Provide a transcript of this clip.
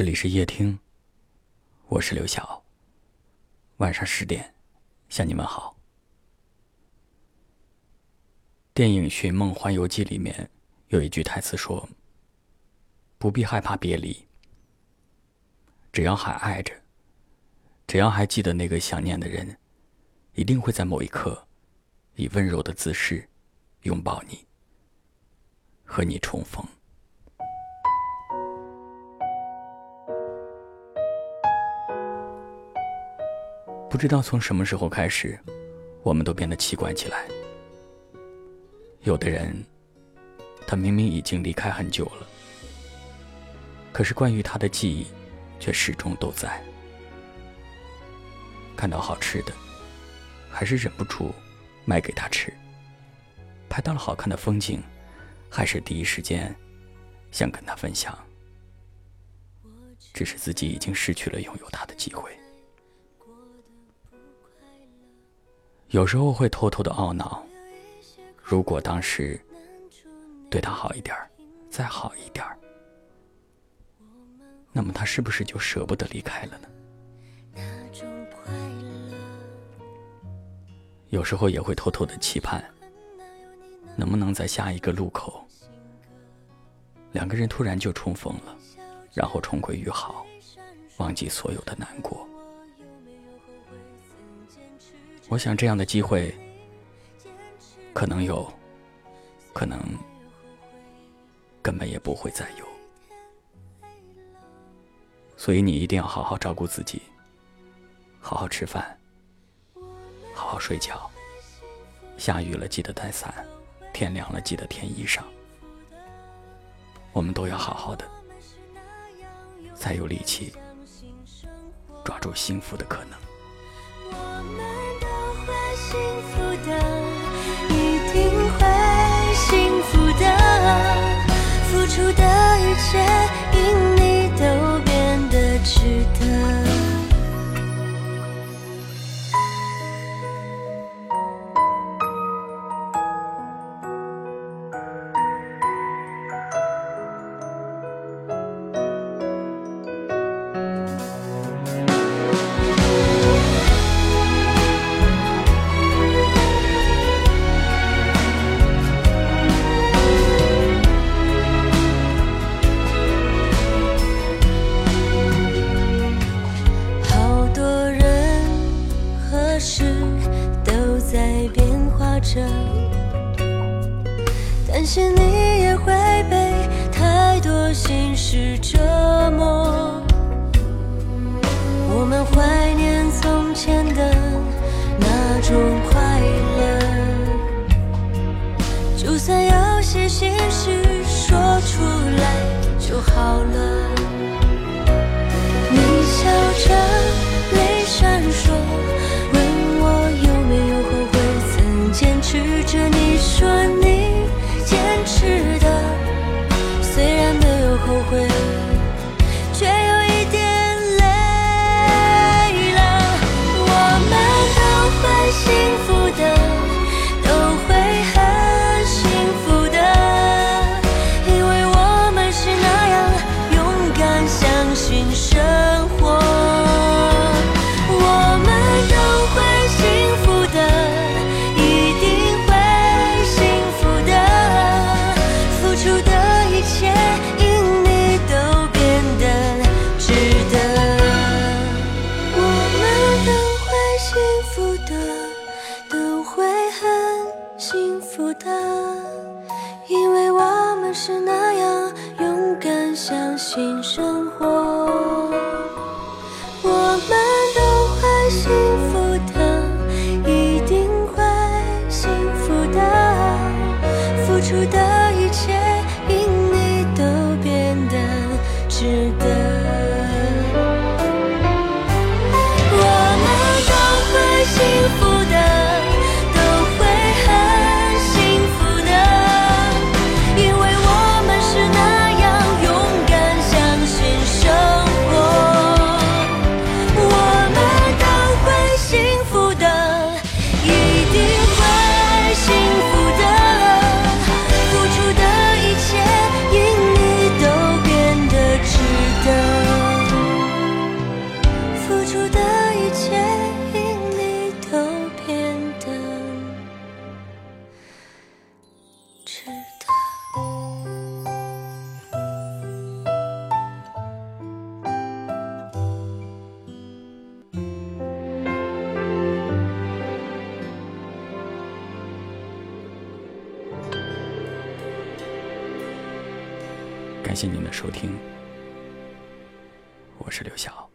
这里是夜听，我是刘晓。晚上十点，向你们好。电影《寻梦环游记》里面有一句台词说：“不必害怕别离，只要还爱着，只要还记得那个想念的人，一定会在某一刻，以温柔的姿势拥抱你，和你重逢。”不知道从什么时候开始，我们都变得奇怪起来。有的人，他明明已经离开很久了，可是关于他的记忆，却始终都在。看到好吃的，还是忍不住买给他吃；拍到了好看的风景，还是第一时间想跟他分享。只是自己已经失去了拥有他的机会。有时候会偷偷的懊恼，如果当时对他好一点再好一点那么他是不是就舍不得离开了呢？有时候也会偷偷的期盼，能不能在下一个路口，两个人突然就重逢了，然后重归于好，忘记所有的难过。我想这样的机会可能有，可能根本也不会再有。所以你一定要好好照顾自己，好好吃饭，好好睡觉。下雨了记得带伞，天凉了记得添衣裳。我们都要好好的，才有力气抓住幸福的可能。着担心你也会被太多心事折磨。我们怀念从前的那种快乐，就算有些心事说出来就好了。你笑着，新生活，我们都会幸福的，一定会幸福的，付出的感谢您的收听，我是刘晓。